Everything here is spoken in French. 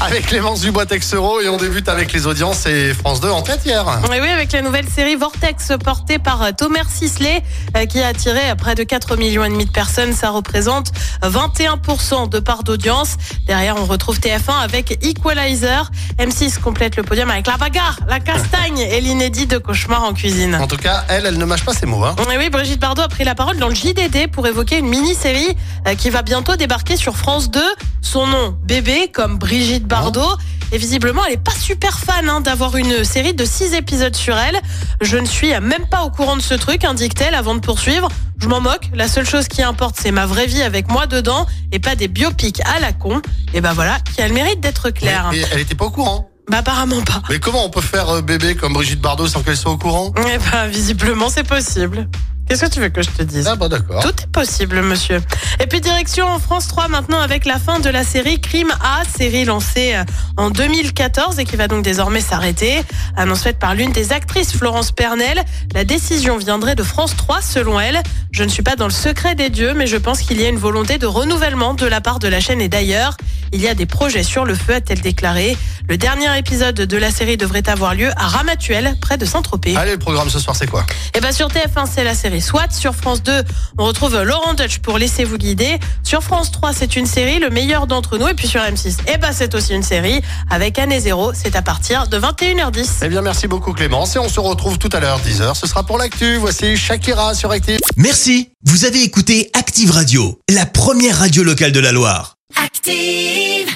Avec Clémence Dubois-Texero et on débute avec les audiences et France 2 en tête hier. Et oui, avec la nouvelle série Vortex portée par euh, Thomas Sisley euh, qui a attiré euh, près de 4 millions et demi de personnes. Ça représente 21% de part d'audience. Derrière, on retrouve TF1 avec Equalizer. M6 complète le podium avec la bagarre, la castagne et l'inédit de Cauchemar en cuisine. En tout cas, elle, elle ne mâche pas ses mots. Hein. Et oui, Brigitte Bardot a pris la parole dans le JDD pour évoquer une mini-série qui va bientôt débarquer sur France 2. Son nom, bébé, comme Brigitte Bardot. Et visiblement, elle est pas super fan hein, d'avoir une série de 6 épisodes sur elle. Je ne suis même pas au courant de ce truc, indique-t-elle avant de poursuivre. Je m'en moque. La seule chose qui importe, c'est ma vraie vie avec moi dedans et pas des biopics à la con. Et ben voilà, qui a le mérite d'être claire. Mais elle était pas au courant. Bah apparemment pas. Mais comment on peut faire euh, bébé comme Brigitte Bardot sans qu'elle soit au courant? Eh ben visiblement c'est possible. Qu'est-ce que tu veux que je te dise? Ah bah d'accord. Tout est possible, monsieur. Et puis direction en France 3 maintenant avec la fin de la série Crime A, série lancée euh, en 2014 et qui va donc désormais s'arrêter. Annonce faite par l'une des actrices, Florence Pernel. La décision viendrait de France 3 selon elle. Je ne suis pas dans le secret des dieux, mais je pense qu'il y a une volonté de renouvellement de la part de la chaîne et d'ailleurs, il y a des projets sur le feu, a-t-elle déclaré. Le dernier épisode de la série devrait avoir lieu à Ramatuelle, près de Saint-Tropez. Allez, le programme ce soir, c'est quoi? Et bien sur TF1, c'est la série SWAT. Sur France 2, on retrouve Laurent Dutch pour Laissez-vous guider. Sur France 3, c'est une série, Le meilleur d'entre nous. Et puis sur M6, et ben c'est aussi une série avec Année Zéro. C'est à partir de 21h10. Eh bien, merci beaucoup Clémence et on se retrouve tout à l'heure, 10h. Ce sera pour l'actu. Voici Shakira sur Active. Merci, vous avez écouté Active Radio, la première radio locale de la Loire. Active.